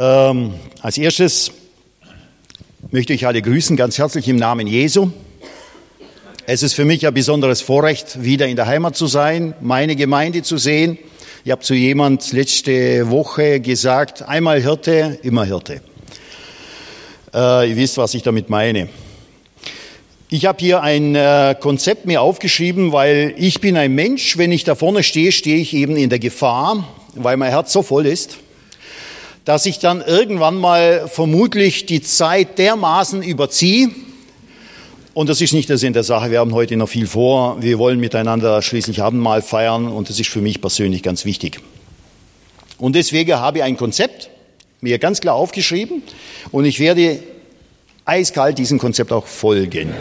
Ähm, als erstes möchte ich alle grüßen, ganz herzlich im Namen Jesu. Es ist für mich ein besonderes Vorrecht, wieder in der Heimat zu sein, meine Gemeinde zu sehen. Ich habe zu jemand letzte Woche gesagt, einmal Hirte, immer Hirte. Äh, ihr wisst, was ich damit meine. Ich habe hier ein äh, Konzept mir aufgeschrieben, weil ich bin ein Mensch, wenn ich da vorne stehe, stehe ich eben in der Gefahr, weil mein Herz so voll ist, dass ich dann irgendwann mal vermutlich die Zeit dermaßen überziehe. Und das ist nicht der Sinn der Sache. Wir haben heute noch viel vor. Wir wollen miteinander schließlich Abendmahl feiern und das ist für mich persönlich ganz wichtig. Und deswegen habe ich ein Konzept mir ganz klar aufgeschrieben und ich werde eiskalt diesem Konzept auch folgen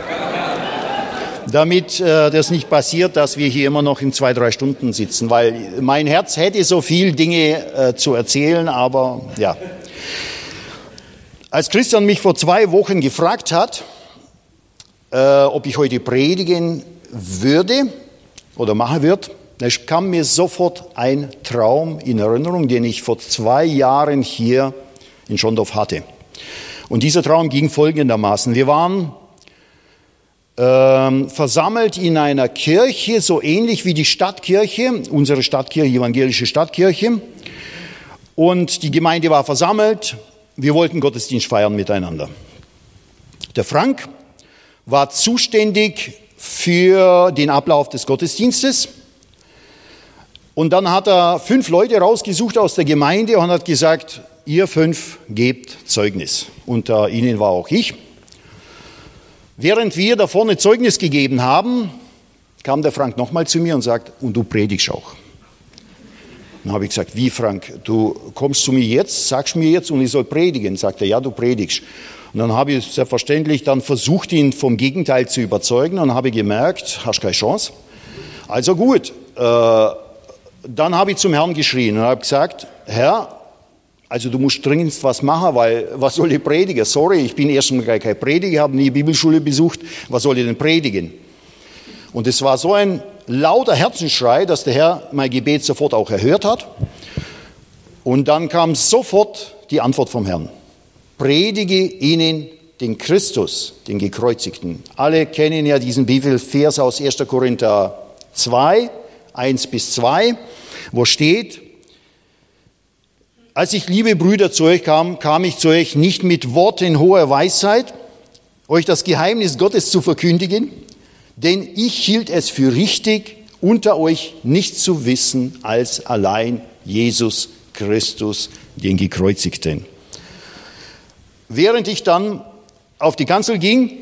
damit äh, das nicht passiert, dass wir hier immer noch in zwei, drei Stunden sitzen, weil mein Herz hätte so viel Dinge äh, zu erzählen, aber ja. Als Christian mich vor zwei Wochen gefragt hat, äh, ob ich heute predigen würde oder machen wird, da kam mir sofort ein Traum in Erinnerung, den ich vor zwei Jahren hier in Schondorf hatte. Und dieser Traum ging folgendermaßen. Wir waren ähm, versammelt in einer Kirche, so ähnlich wie die Stadtkirche, unsere Stadtkirche, evangelische Stadtkirche. Und die Gemeinde war versammelt. Wir wollten Gottesdienst feiern miteinander. Der Frank war zuständig für den Ablauf des Gottesdienstes. Und dann hat er fünf Leute rausgesucht aus der Gemeinde und hat gesagt, ihr fünf gebt Zeugnis. Unter ihnen war auch ich. Während wir da vorne Zeugnis gegeben haben, kam der Frank nochmal zu mir und sagt, und du predigst auch. Dann habe ich gesagt, wie Frank, du kommst zu mir jetzt, sagst mir jetzt und ich soll predigen. Sagt er, ja, du predigst. Und dann habe ich selbstverständlich dann versucht, ihn vom Gegenteil zu überzeugen und habe gemerkt, hast keine Chance. Also gut, äh, dann habe ich zum Herrn geschrien und habe gesagt, Herr, also du musst dringend was machen, weil was soll ich predigen? Sorry, ich bin erstmal kein Prediger, habe nie Bibelschule besucht. Was soll ich denn predigen? Und es war so ein lauter Herzensschrei, dass der Herr mein Gebet sofort auch erhört hat. Und dann kam sofort die Antwort vom Herrn. Predige ihnen den Christus, den Gekreuzigten. Alle kennen ja diesen Bibelvers aus 1. Korinther 2, 1 bis 2, wo steht, als ich, liebe Brüder, zu euch kam, kam ich zu euch nicht mit Worten hoher Weisheit, euch das Geheimnis Gottes zu verkündigen, denn ich hielt es für richtig, unter euch nicht zu wissen als allein Jesus Christus, den Gekreuzigten. Während ich dann auf die Kanzel ging,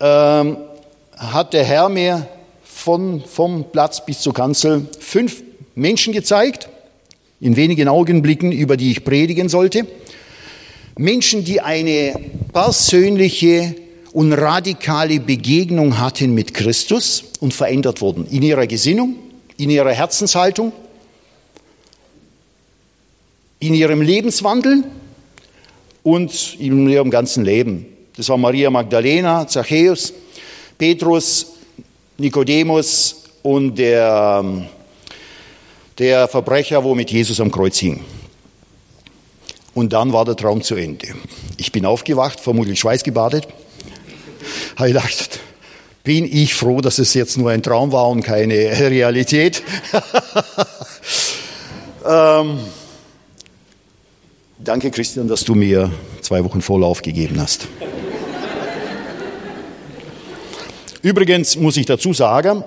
ähm, hat der Herr mir von, vom Platz bis zur Kanzel fünf Menschen gezeigt, in wenigen Augenblicken, über die ich predigen sollte. Menschen, die eine persönliche und radikale Begegnung hatten mit Christus und verändert wurden in ihrer Gesinnung, in ihrer Herzenshaltung, in ihrem Lebenswandel und in ihrem ganzen Leben. Das war Maria Magdalena, Zachäus, Petrus, Nikodemus und der ähm, der Verbrecher, wo mit Jesus am Kreuz hing. Und dann war der Traum zu Ende. Ich bin aufgewacht, vermutlich schweißgebadet. Habe gedacht, bin ich froh, dass es jetzt nur ein Traum war und keine Realität. ähm, danke, Christian, dass du mir zwei Wochen Vorlauf gegeben hast. Übrigens muss ich dazu sagen,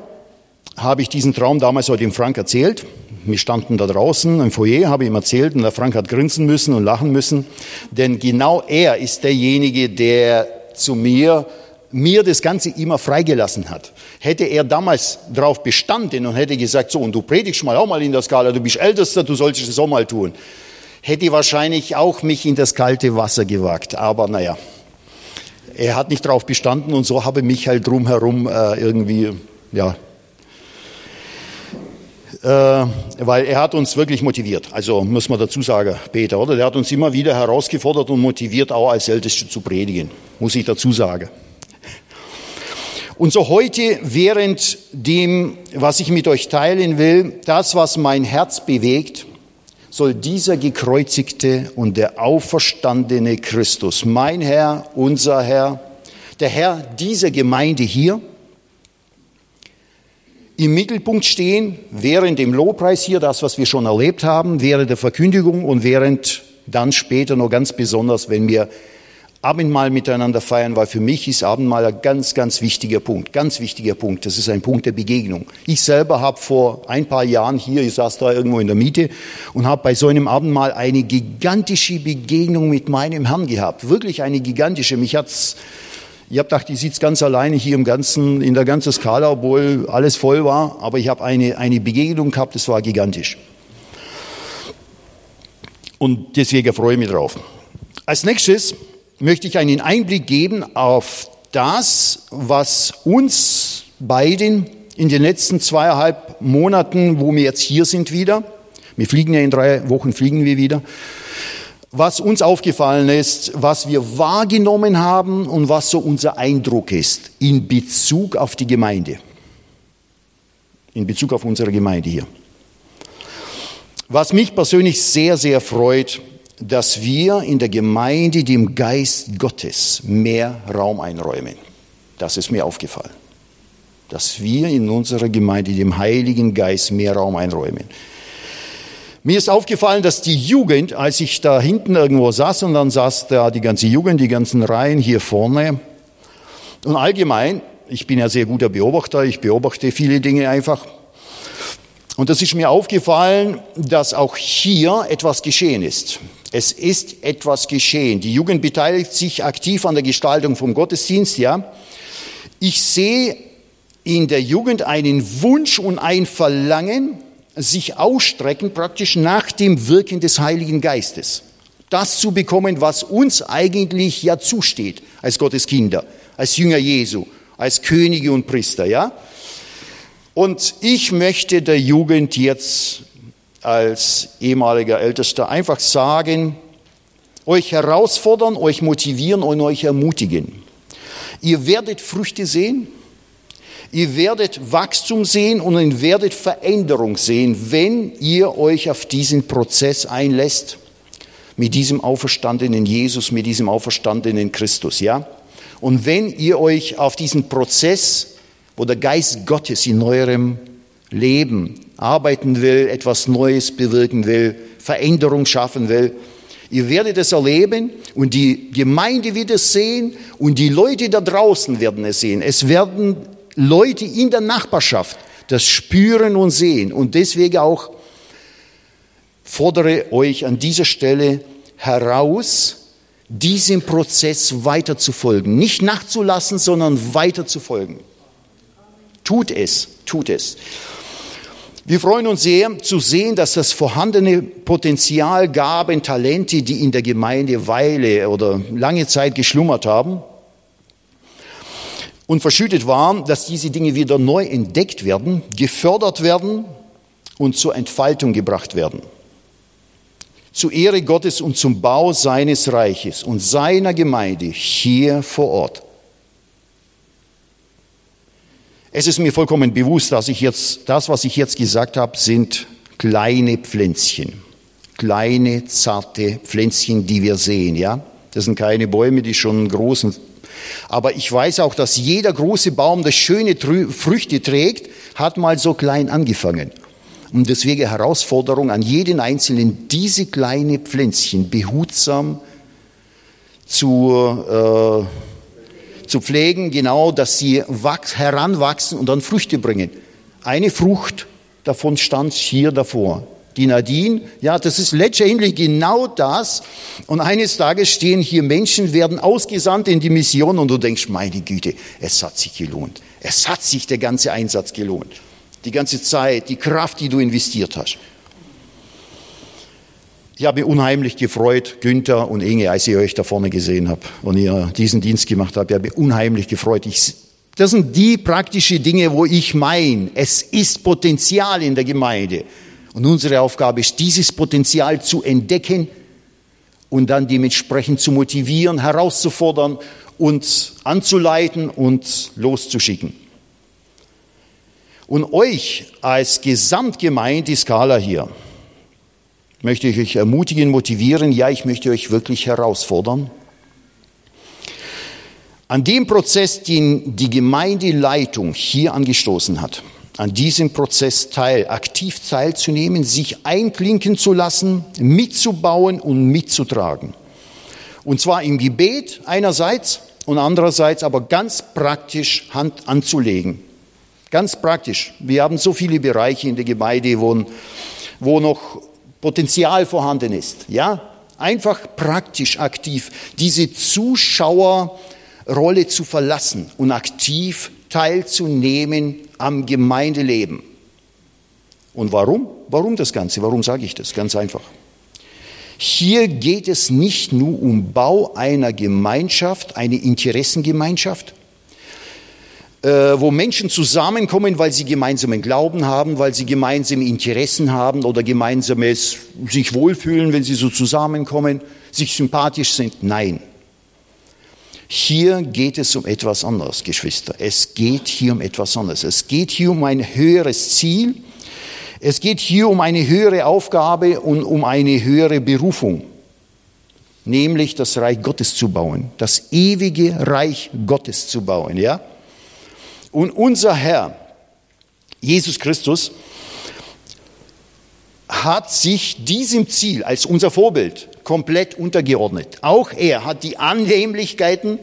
habe ich diesen Traum damals heute dem Frank erzählt. Wir standen da draußen im Foyer, habe ihm erzählt und der Frank hat grinsen müssen und lachen müssen, denn genau er ist derjenige, der zu mir mir das Ganze immer freigelassen hat. Hätte er damals darauf bestanden und hätte gesagt, so, und du predigst mal auch mal in der Skala, du bist Ältester, du solltest es auch mal tun, hätte wahrscheinlich auch mich in das kalte Wasser gewagt. Aber naja, er hat nicht darauf bestanden und so habe mich halt drumherum äh, irgendwie, ja, äh, weil er hat uns wirklich motiviert. Also muss man dazu sagen, Peter, oder? Der hat uns immer wieder herausgefordert und motiviert, auch als Älteste zu predigen, muss ich dazu sagen. Und so heute, während dem, was ich mit euch teilen will, das, was mein Herz bewegt, soll dieser gekreuzigte und der auferstandene Christus, mein Herr, unser Herr, der Herr dieser Gemeinde hier, im Mittelpunkt stehen, während dem Lobpreis hier, das, was wir schon erlebt haben, während der Verkündigung und während dann später noch ganz besonders, wenn wir Abendmahl miteinander feiern, weil für mich ist Abendmahl ein ganz, ganz wichtiger Punkt, ganz wichtiger Punkt. Das ist ein Punkt der Begegnung. Ich selber habe vor ein paar Jahren hier, ich saß da irgendwo in der Miete und habe bei so einem Abendmahl eine gigantische Begegnung mit meinem Herrn gehabt. Wirklich eine gigantische. Mich hat's ich habe gedacht, ich sitze ganz alleine hier im ganzen, in der ganzen Skala, obwohl alles voll war. Aber ich habe eine, eine Begegnung gehabt, das war gigantisch. Und deswegen freue ich mich drauf. Als nächstes möchte ich einen Einblick geben auf das, was uns beiden in den letzten zweieinhalb Monaten, wo wir jetzt hier sind wieder, wir fliegen ja in drei Wochen, fliegen wir wieder, was uns aufgefallen ist, was wir wahrgenommen haben und was so unser Eindruck ist in Bezug auf die Gemeinde, in Bezug auf unsere Gemeinde hier. Was mich persönlich sehr, sehr freut, dass wir in der Gemeinde dem Geist Gottes mehr Raum einräumen. Das ist mir aufgefallen. Dass wir in unserer Gemeinde dem Heiligen Geist mehr Raum einräumen. Mir ist aufgefallen, dass die Jugend, als ich da hinten irgendwo saß und dann saß da die ganze Jugend, die ganzen Reihen hier vorne und allgemein, ich bin ja sehr guter Beobachter, ich beobachte viele Dinge einfach. Und das ist mir aufgefallen, dass auch hier etwas geschehen ist. Es ist etwas geschehen. Die Jugend beteiligt sich aktiv an der Gestaltung vom Gottesdienst, ja. Ich sehe in der Jugend einen Wunsch und ein Verlangen, sich ausstrecken praktisch nach dem Wirken des Heiligen Geistes. Das zu bekommen, was uns eigentlich ja zusteht als Gottes Kinder, als Jünger Jesu, als Könige und Priester, ja? Und ich möchte der Jugend jetzt als ehemaliger Ältester einfach sagen, euch herausfordern, euch motivieren und euch ermutigen. Ihr werdet Früchte sehen, Ihr werdet Wachstum sehen und ihr werdet Veränderung sehen, wenn ihr euch auf diesen Prozess einlässt mit diesem auferstandenen Jesus, mit diesem auferstandenen Christus, ja? Und wenn ihr euch auf diesen Prozess, wo der Geist Gottes in eurem Leben arbeiten will, etwas Neues bewirken will, Veränderung schaffen will, ihr werdet es erleben und die Gemeinde wird es sehen und die Leute da draußen werden es sehen. Es werden Leute in der Nachbarschaft das spüren und sehen. Und deswegen auch fordere euch an dieser Stelle heraus, diesem Prozess weiter zu folgen. Nicht nachzulassen, sondern weiter zu folgen. Tut es, tut es. Wir freuen uns sehr zu sehen, dass das vorhandene Potenzial, Gaben, Talente, die in der Gemeinde Weile oder lange Zeit geschlummert haben, und verschüttet war, dass diese Dinge wieder neu entdeckt werden, gefördert werden und zur Entfaltung gebracht werden. Zur Ehre Gottes und zum Bau seines Reiches und seiner Gemeinde hier vor Ort. Es ist mir vollkommen bewusst, dass ich jetzt, das, was ich jetzt gesagt habe, sind kleine Pflänzchen. Kleine, zarte Pflänzchen, die wir sehen, ja. Das sind keine Bäume, die schon einen großen aber ich weiß auch, dass jeder große Baum, der schöne Früchte trägt, hat mal so klein angefangen. Und deswegen Herausforderung an jeden Einzelnen, diese kleinen Pflänzchen behutsam zu, äh, zu pflegen, genau, dass sie heranwachsen und dann Früchte bringen. Eine Frucht davon stand hier davor die Nadine. Ja, das ist letztendlich genau das. Und eines Tages stehen hier Menschen, werden ausgesandt in die Mission und du denkst, meine Güte, es hat sich gelohnt. Es hat sich der ganze Einsatz gelohnt. Die ganze Zeit, die Kraft, die du investiert hast. Ich habe mich unheimlich gefreut, Günther und Inge, als ich euch da vorne gesehen habe und ihr diesen Dienst gemacht habt. Ich habe mich unheimlich gefreut. Ich, das sind die praktischen Dinge, wo ich meine, es ist Potenzial in der Gemeinde. Und unsere Aufgabe ist, dieses Potenzial zu entdecken und dann dementsprechend zu motivieren, herauszufordern, uns anzuleiten und loszuschicken. Und euch als Gesamtgemeinde, die Skala hier, möchte ich euch ermutigen, motivieren, ja, ich möchte euch wirklich herausfordern. An dem Prozess, den die Gemeindeleitung hier angestoßen hat, an diesem Prozess teil, aktiv teilzunehmen, sich einklinken zu lassen, mitzubauen und mitzutragen. Und zwar im Gebet einerseits und andererseits aber ganz praktisch Hand anzulegen. Ganz praktisch. Wir haben so viele Bereiche in der Gemeinde, wo, wo noch Potenzial vorhanden ist. Ja, einfach praktisch aktiv diese Zuschauerrolle zu verlassen und aktiv teilzunehmen am Gemeindeleben. Und warum? Warum das Ganze? Warum sage ich das? Ganz einfach. Hier geht es nicht nur um Bau einer Gemeinschaft, eine Interessengemeinschaft, äh, wo Menschen zusammenkommen, weil sie gemeinsamen Glauben haben, weil sie gemeinsame Interessen haben oder gemeinsames sich wohlfühlen, wenn sie so zusammenkommen, sich sympathisch sind. Nein. Hier geht es um etwas anderes, Geschwister. Es geht hier um etwas anderes. Es geht hier um ein höheres Ziel. Es geht hier um eine höhere Aufgabe und um eine höhere Berufung, nämlich das Reich Gottes zu bauen, das ewige Reich Gottes zu bauen, ja? Und unser Herr, Jesus Christus, hat sich diesem Ziel als unser Vorbild komplett untergeordnet. Auch er hat die Annehmlichkeiten,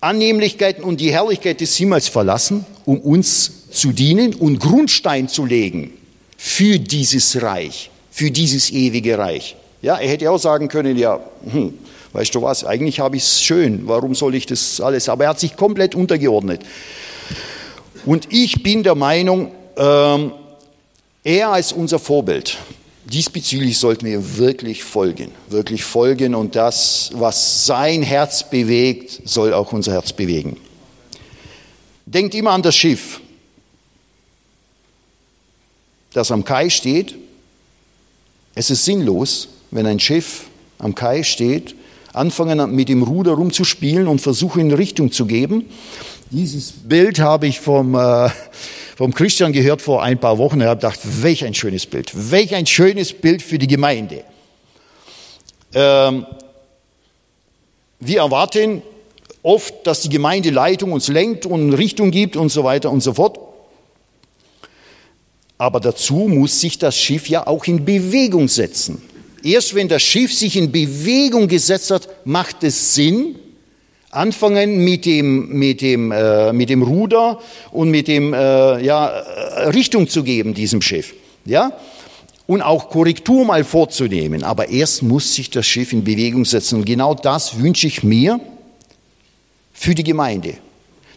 Annehmlichkeiten und die Herrlichkeit des Himmels verlassen, um uns zu dienen und Grundstein zu legen für dieses Reich, für dieses ewige Reich. Ja, er hätte auch sagen können, ja, hm, weißt du was, eigentlich habe ich es schön, warum soll ich das alles? Aber er hat sich komplett untergeordnet. Und ich bin der Meinung, ähm, er als unser Vorbild, diesbezüglich sollten wir wirklich folgen, wirklich folgen und das, was sein Herz bewegt, soll auch unser Herz bewegen. Denkt immer an das Schiff, das am Kai steht. Es ist sinnlos, wenn ein Schiff am Kai steht, anfangen mit dem Ruder rumzuspielen und versuchen Richtung zu geben. Dieses Bild habe ich vom, äh, vom Christian gehört vor ein paar Wochen. Er hat gedacht, welch ein schönes Bild, welch ein schönes Bild für die Gemeinde. Ähm, wir erwarten oft, dass die Gemeindeleitung uns lenkt und Richtung gibt und so weiter und so fort. Aber dazu muss sich das Schiff ja auch in Bewegung setzen. Erst wenn das Schiff sich in Bewegung gesetzt hat, macht es Sinn, anfangen mit dem, mit dem, äh, mit dem Ruder und mit dem, äh, ja, äh, Richtung zu geben diesem Schiff. Ja? Und auch Korrektur mal vorzunehmen. Aber erst muss sich das Schiff in Bewegung setzen. Und genau das wünsche ich mir für die Gemeinde.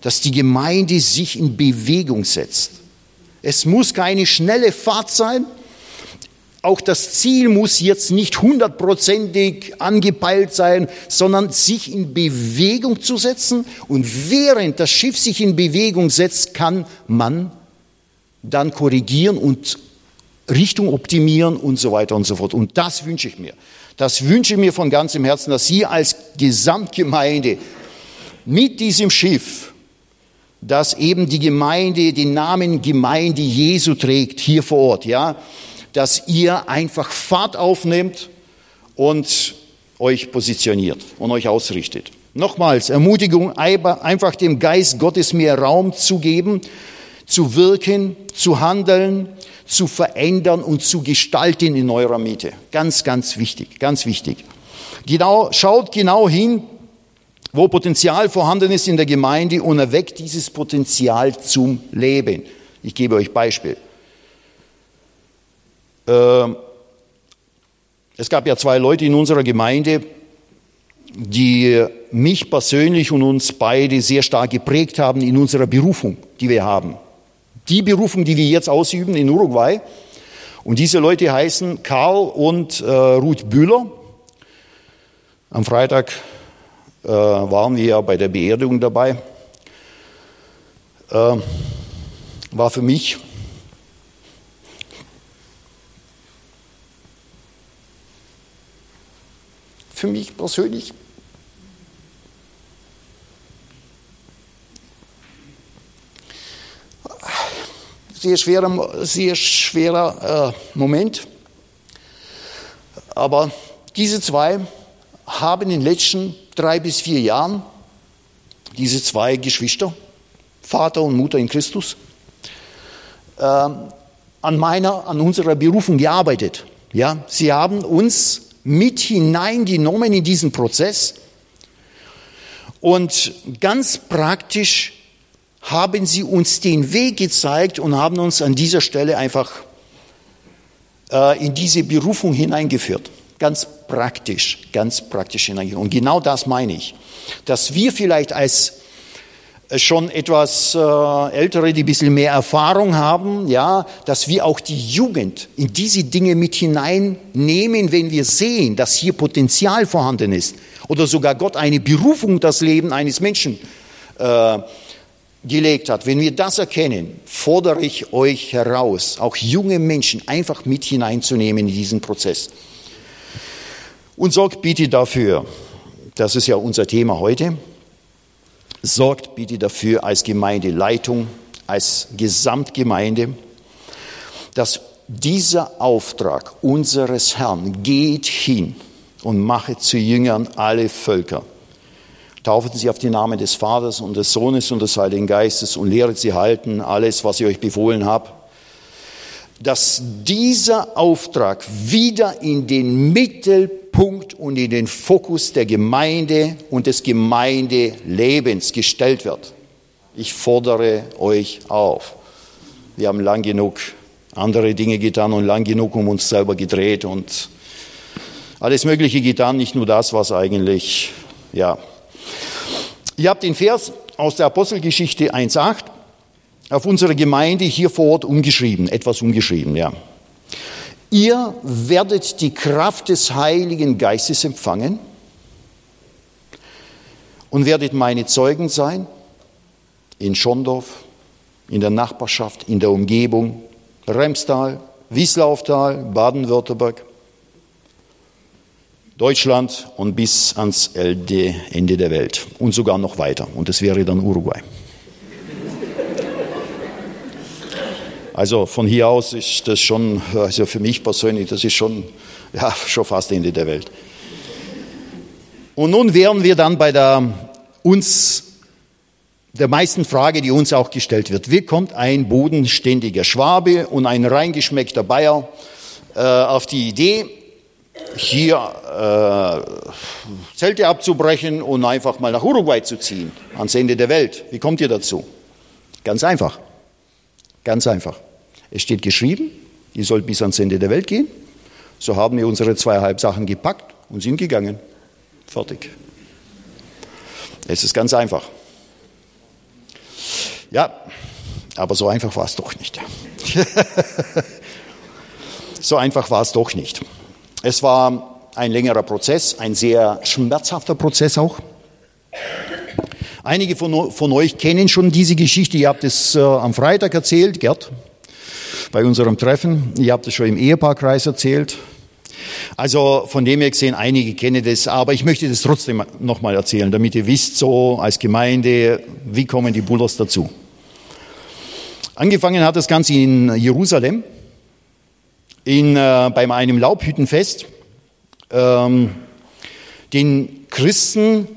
Dass die Gemeinde sich in Bewegung setzt. Es muss keine schnelle Fahrt sein, auch das Ziel muss jetzt nicht hundertprozentig angepeilt sein, sondern sich in Bewegung zu setzen. Und während das Schiff sich in Bewegung setzt, kann man dann korrigieren und Richtung optimieren und so weiter und so fort. Und das wünsche ich mir. Das wünsche ich mir von ganzem Herzen, dass Sie als Gesamtgemeinde mit diesem Schiff, das eben die Gemeinde, den Namen Gemeinde Jesu trägt, hier vor Ort, ja, dass ihr einfach Fahrt aufnehmt und euch positioniert und euch ausrichtet. Nochmals, Ermutigung, einfach dem Geist Gottes mehr Raum zu geben, zu wirken, zu handeln, zu verändern und zu gestalten in eurer Mitte. Ganz, ganz wichtig, ganz wichtig. Genau, schaut genau hin, wo Potenzial vorhanden ist in der Gemeinde und erweckt dieses Potenzial zum Leben. Ich gebe euch Beispiel. Ähm, es gab ja zwei Leute in unserer Gemeinde, die mich persönlich und uns beide sehr stark geprägt haben in unserer Berufung, die wir haben. Die Berufung, die wir jetzt ausüben in Uruguay. Und diese Leute heißen Karl und äh, Ruth Bühler. Am Freitag äh, waren wir ja bei der Beerdigung dabei. Äh, war für mich für mich persönlich. Sehr schwerer, sehr schwerer äh, Moment. aber diese zwei haben in den letzten drei bis vier Jahren, diese zwei Geschwister, Vater und Mutter in Christus, äh, an meiner, an unserer Berufung gearbeitet. Ja, sie haben uns mit hineingenommen in diesen Prozess und ganz praktisch haben sie uns den Weg gezeigt und haben uns an dieser Stelle einfach äh, in diese Berufung hineingeführt. Ganz praktisch, ganz praktisch hineingeführt. Und genau das meine ich, dass wir vielleicht als schon etwas äh, ältere, die ein bisschen mehr Erfahrung haben, ja, dass wir auch die Jugend in diese Dinge mit hineinnehmen, wenn wir sehen, dass hier Potenzial vorhanden ist oder sogar Gott eine Berufung das Leben eines Menschen äh, gelegt hat, wenn wir das erkennen, fordere ich euch heraus, auch junge Menschen einfach mit hineinzunehmen in diesen Prozess. Und sorgt bitte dafür, das ist ja unser Thema heute, sorgt bitte dafür als Gemeindeleitung, als Gesamtgemeinde, dass dieser Auftrag unseres Herrn geht hin und mache zu Jüngern alle Völker Taufen sie auf den Namen des Vaters und des Sohnes und des Heiligen Geistes und lehret sie halten, alles, was ich euch befohlen habe. Dass dieser Auftrag wieder in den Mittelpunkt und in den Fokus der Gemeinde und des Gemeindelebens gestellt wird. Ich fordere euch auf. Wir haben lang genug andere Dinge getan und lang genug um uns selber gedreht und alles Mögliche getan, nicht nur das, was eigentlich, ja, Ihr habt den Vers aus der Apostelgeschichte 1.8 auf unsere Gemeinde hier vor Ort umgeschrieben, etwas umgeschrieben, ja. Ihr werdet die Kraft des Heiligen Geistes empfangen und werdet meine Zeugen sein in Schondorf, in der Nachbarschaft, in der Umgebung, Remstal, Wieslauftal, Baden-Württemberg, Deutschland und bis ans Ende der Welt und sogar noch weiter. Und das wäre dann Uruguay. Also von hier aus ist das schon, also für mich persönlich, das ist schon, ja, schon fast Ende der Welt. Und nun wären wir dann bei der uns der meisten Frage, die uns auch gestellt wird. Wie kommt ein bodenständiger Schwabe und ein reingeschmeckter Bayer äh, auf die Idee, hier äh, Zelte abzubrechen und einfach mal nach Uruguay zu ziehen, ans Ende der Welt. Wie kommt ihr dazu? Ganz einfach. Ganz einfach. Es steht geschrieben, ihr sollt bis ans Ende der Welt gehen. So haben wir unsere zweieinhalb Sachen gepackt und sind gegangen. Fertig. Es ist ganz einfach. Ja, aber so einfach war es doch nicht. so einfach war es doch nicht. Es war ein längerer Prozess, ein sehr schmerzhafter Prozess auch. Einige von, von euch kennen schon diese Geschichte. Ihr habt es äh, am Freitag erzählt, Gerd, bei unserem Treffen. Ihr habt es schon im Ehepaarkreis erzählt. Also von dem her gesehen, einige kennen das, aber ich möchte das trotzdem nochmal erzählen, damit ihr wisst, so als Gemeinde, wie kommen die Bullers dazu. Angefangen hat das Ganze in Jerusalem in, äh, bei einem Laubhüttenfest ähm, den Christen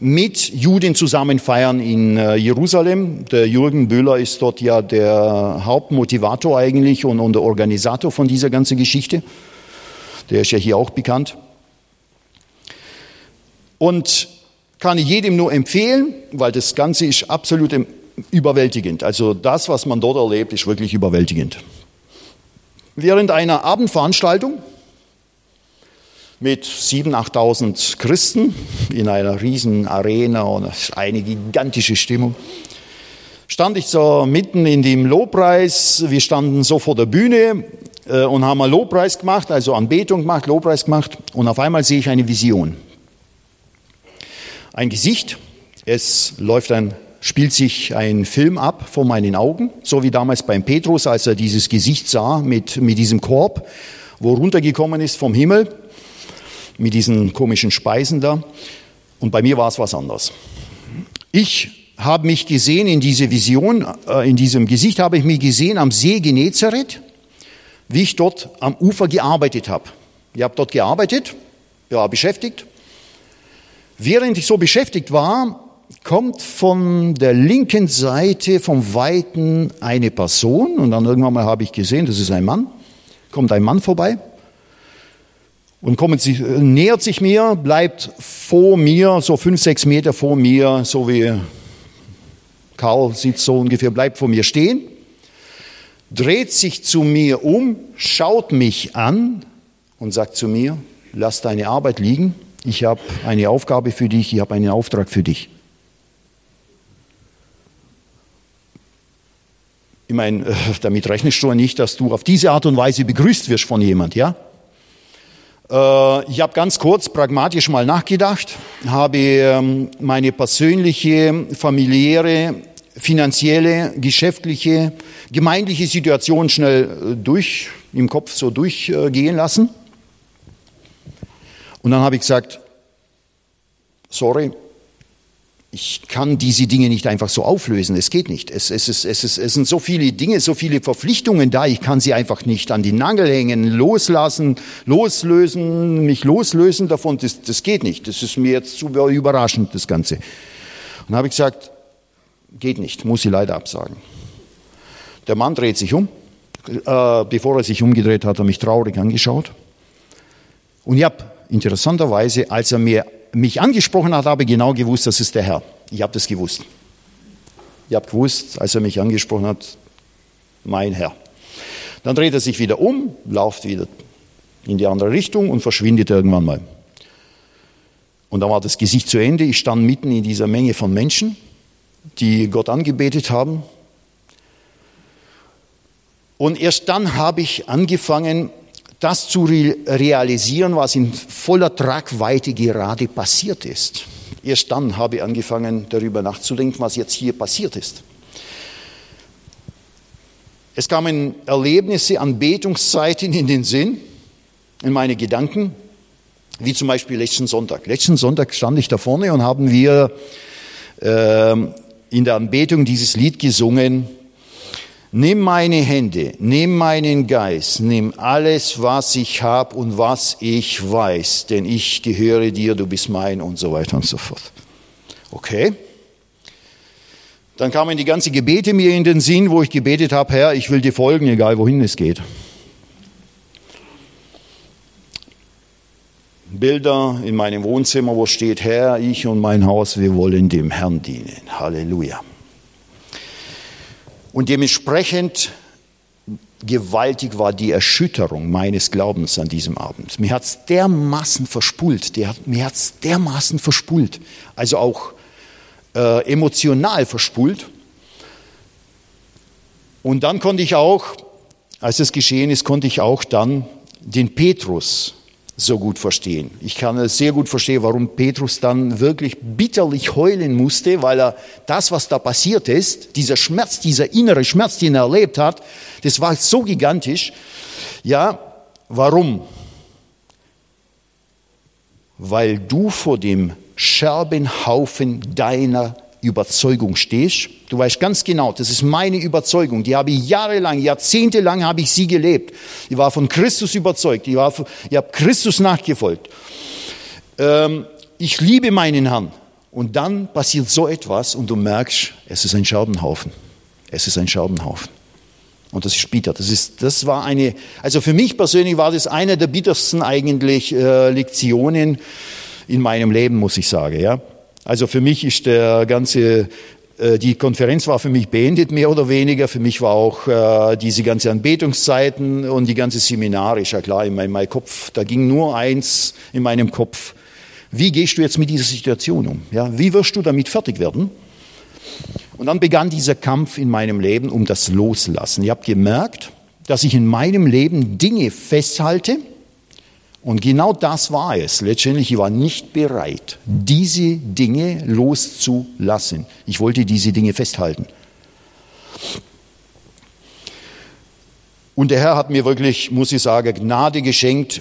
mit Juden zusammen feiern in äh, Jerusalem. Der Jürgen Böhler ist dort ja der Hauptmotivator eigentlich und, und der Organisator von dieser ganzen Geschichte. Der ist ja hier auch bekannt. Und kann ich jedem nur empfehlen, weil das Ganze ist absolut überwältigend. Also das, was man dort erlebt, ist wirklich überwältigend. Während einer Abendveranstaltung mit 7.000, 8.000 Christen in einer riesen Arena und eine gigantische Stimmung, stand ich so mitten in dem Lobpreis. Wir standen so vor der Bühne äh, und haben mal Lobpreis gemacht, also Anbetung gemacht, Lobpreis gemacht. Und auf einmal sehe ich eine Vision. Ein Gesicht, es läuft ein spielt sich ein Film ab vor meinen Augen, so wie damals beim Petrus, als er dieses Gesicht sah mit, mit diesem Korb, wo runtergekommen ist vom Himmel, mit diesen komischen Speisen da. Und bei mir war es was anderes. Ich habe mich gesehen in diese Vision, äh, in diesem Gesicht habe ich mich gesehen am See Genezareth, wie ich dort am Ufer gearbeitet habe. Ich habe dort gearbeitet, war beschäftigt. Während ich so beschäftigt war, kommt von der linken Seite vom Weiten eine Person und dann irgendwann mal habe ich gesehen, das ist ein Mann, kommt ein Mann vorbei und kommt, nähert sich mir, bleibt vor mir, so fünf, sechs Meter vor mir, so wie Karl sieht so ungefähr, bleibt vor mir stehen, dreht sich zu mir um, schaut mich an und sagt zu mir, lass deine Arbeit liegen, ich habe eine Aufgabe für dich, ich habe einen Auftrag für dich. Ich meine, äh, damit rechnest du nicht, dass du auf diese Art und Weise begrüßt wirst von jemand, ja? Äh, ich habe ganz kurz pragmatisch mal nachgedacht, habe ähm, meine persönliche, familiäre, finanzielle, geschäftliche, gemeindliche Situation schnell äh, durch, im Kopf so durchgehen lassen. Und dann habe ich gesagt, sorry, ich kann diese Dinge nicht einfach so auflösen. Es geht nicht. Es, es, es, es, es sind so viele Dinge, so viele Verpflichtungen da. Ich kann sie einfach nicht an die Nagel hängen, loslassen, loslösen, mich loslösen davon. Das, das geht nicht. Das ist mir jetzt zu überraschend, das Ganze. Und habe ich gesagt, geht nicht, muss sie leider absagen. Der Mann dreht sich um. Äh, bevor er sich umgedreht hat, hat er mich traurig angeschaut. Und habe interessanterweise, als er mir mich angesprochen hat, habe ich genau gewusst, das ist der Herr. Ich habe das gewusst. Ich habe gewusst, als er mich angesprochen hat, mein Herr. Dann dreht er sich wieder um, läuft wieder in die andere Richtung und verschwindet irgendwann mal. Und dann war das Gesicht zu Ende. Ich stand mitten in dieser Menge von Menschen, die Gott angebetet haben. Und erst dann habe ich angefangen, das zu realisieren, was in voller Tragweite gerade passiert ist. Erst dann habe ich angefangen, darüber nachzudenken, was jetzt hier passiert ist. Es kamen Erlebnisse an Betungszeiten in den Sinn, in meine Gedanken, wie zum Beispiel letzten Sonntag. Letzten Sonntag stand ich da vorne und haben wir äh, in der Anbetung dieses Lied gesungen, Nimm meine Hände, nimm meinen Geist, nimm alles, was ich habe und was ich weiß, denn ich gehöre dir, du bist mein und so weiter und so fort. Okay? Dann kamen die ganzen Gebete mir in den Sinn, wo ich gebetet habe, Herr, ich will dir folgen, egal wohin es geht. Bilder in meinem Wohnzimmer, wo steht, Herr, ich und mein Haus, wir wollen dem Herrn dienen. Halleluja. Und dementsprechend gewaltig war die Erschütterung meines Glaubens an diesem Abend. Mir hat's dermaßen verspult, mir hat's dermaßen verspult, also auch äh, emotional verspult. Und dann konnte ich auch, als es geschehen ist, konnte ich auch dann den Petrus so gut verstehen. Ich kann es sehr gut verstehen, warum Petrus dann wirklich bitterlich heulen musste, weil er das, was da passiert ist, dieser Schmerz, dieser innere Schmerz, den er erlebt hat, das war so gigantisch. Ja, warum? Weil du vor dem Scherbenhaufen deiner Überzeugung stehst. Du weißt ganz genau, das ist meine Überzeugung. Die habe ich jahrelang, jahrzehntelang habe ich sie gelebt. Ich war von Christus überzeugt. Ich, war, ich habe Christus nachgefolgt. Ähm, ich liebe meinen Herrn. Und dann passiert so etwas und du merkst, es ist ein Scherbenhaufen. Es ist ein Scherbenhaufen. Und das ist bitter. Das ist, das war eine, also für mich persönlich war das eine der bittersten eigentlich äh, Lektionen in meinem Leben, muss ich sagen, ja. Also für mich ist der ganze äh, die Konferenz war für mich beendet, mehr oder weniger. Für mich war auch äh, diese ganze Anbetungszeiten und die ganze Seminare, ist ja klar, in meinem, meinem Kopf, da ging nur eins in meinem Kopf. Wie gehst du jetzt mit dieser Situation um? Ja, wie wirst du damit fertig werden? Und dann begann dieser Kampf in meinem Leben um das Loslassen. Ich habe gemerkt, dass ich in meinem Leben Dinge festhalte, und genau das war es. Letztendlich, ich war nicht bereit, diese Dinge loszulassen. Ich wollte diese Dinge festhalten. Und der Herr hat mir wirklich, muss ich sagen, Gnade geschenkt,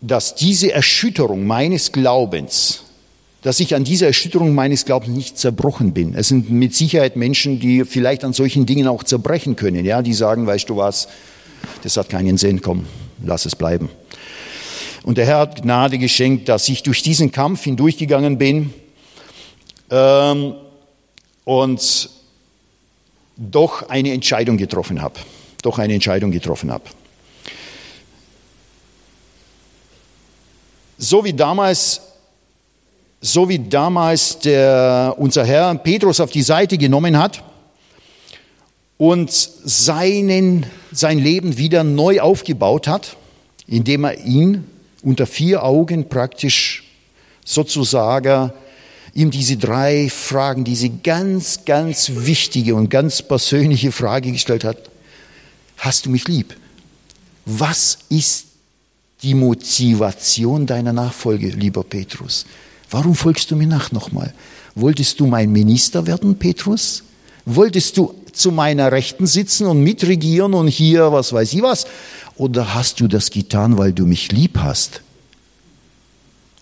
dass diese Erschütterung meines Glaubens, dass ich an dieser Erschütterung meines Glaubens nicht zerbrochen bin. Es sind mit Sicherheit Menschen, die vielleicht an solchen Dingen auch zerbrechen können, ja, die sagen, weißt du was, das hat keinen Sinn, komm, lass es bleiben. Und der Herr hat Gnade geschenkt, dass ich durch diesen Kampf hindurchgegangen bin ähm, und doch eine Entscheidung getroffen habe. Doch eine Entscheidung getroffen habe. So wie damals, so wie damals der, unser Herr Petrus auf die Seite genommen hat und seinen, sein Leben wieder neu aufgebaut hat, indem er ihn unter vier Augen praktisch sozusagen ihm diese drei Fragen, diese ganz, ganz wichtige und ganz persönliche Frage gestellt hat. Hast du mich lieb? Was ist die Motivation deiner Nachfolge, lieber Petrus? Warum folgst du mir nach nochmal? Wolltest du mein Minister werden, Petrus? Wolltest du zu meiner Rechten sitzen und mitregieren und hier was weiß ich was? Oder hast du das getan, weil du mich lieb hast?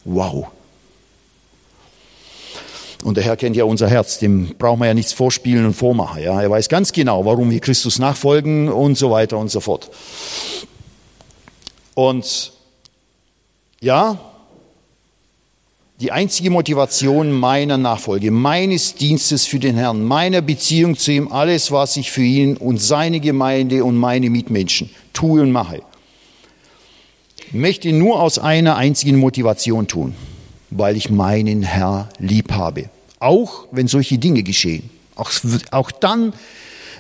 Wow. Und der Herr kennt ja unser Herz, dem brauchen wir ja nichts vorspielen und vormachen. Ja? Er weiß ganz genau, warum wir Christus nachfolgen und so weiter und so fort. Und ja, die einzige Motivation meiner Nachfolge, meines Dienstes für den Herrn, meiner Beziehung zu ihm, alles, was ich für ihn und seine Gemeinde und meine Mitmenschen tue und mache, möchte nur aus einer einzigen Motivation tun, weil ich meinen Herr lieb habe. Auch wenn solche Dinge geschehen. Auch, auch dann,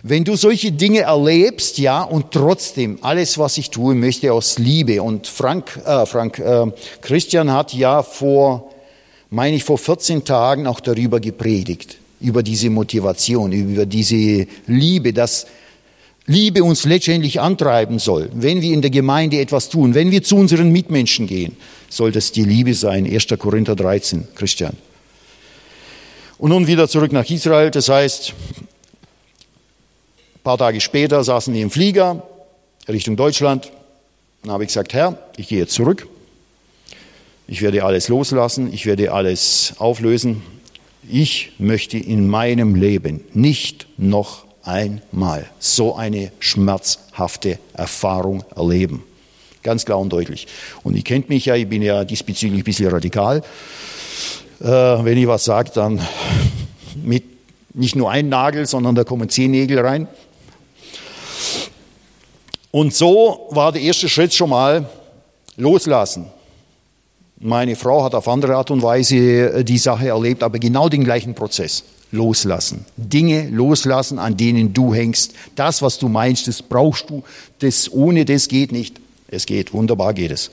wenn du solche Dinge erlebst, ja, und trotzdem alles, was ich tue, möchte aus Liebe. Und Frank, äh, Frank äh, Christian hat ja vor, meine ich, vor 14 Tagen auch darüber gepredigt, über diese Motivation, über diese Liebe, dass Liebe uns letztendlich antreiben soll. Wenn wir in der Gemeinde etwas tun, wenn wir zu unseren Mitmenschen gehen, soll das die Liebe sein. 1. Korinther 13, Christian. Und nun wieder zurück nach Israel. Das heißt, paar Tage später saßen wir im Flieger Richtung Deutschland. Dann habe ich gesagt, Herr, ich gehe jetzt zurück. Ich werde alles loslassen. Ich werde alles auflösen. Ich möchte in meinem Leben nicht noch einmal so eine schmerzhafte Erfahrung erleben. Ganz klar und deutlich. Und ihr kennt mich ja, ich bin ja diesbezüglich ein bisschen radikal. Äh, wenn ich was sage, dann mit nicht nur ein Nagel, sondern da kommen zehn Nägel rein. Und so war der erste Schritt schon mal loslassen. Meine Frau hat auf andere Art und Weise äh, die Sache erlebt, aber genau den gleichen Prozess. Loslassen. Dinge loslassen, an denen du hängst. Das, was du meinst, das brauchst du. Das ohne das geht nicht. Es geht. Wunderbar geht es.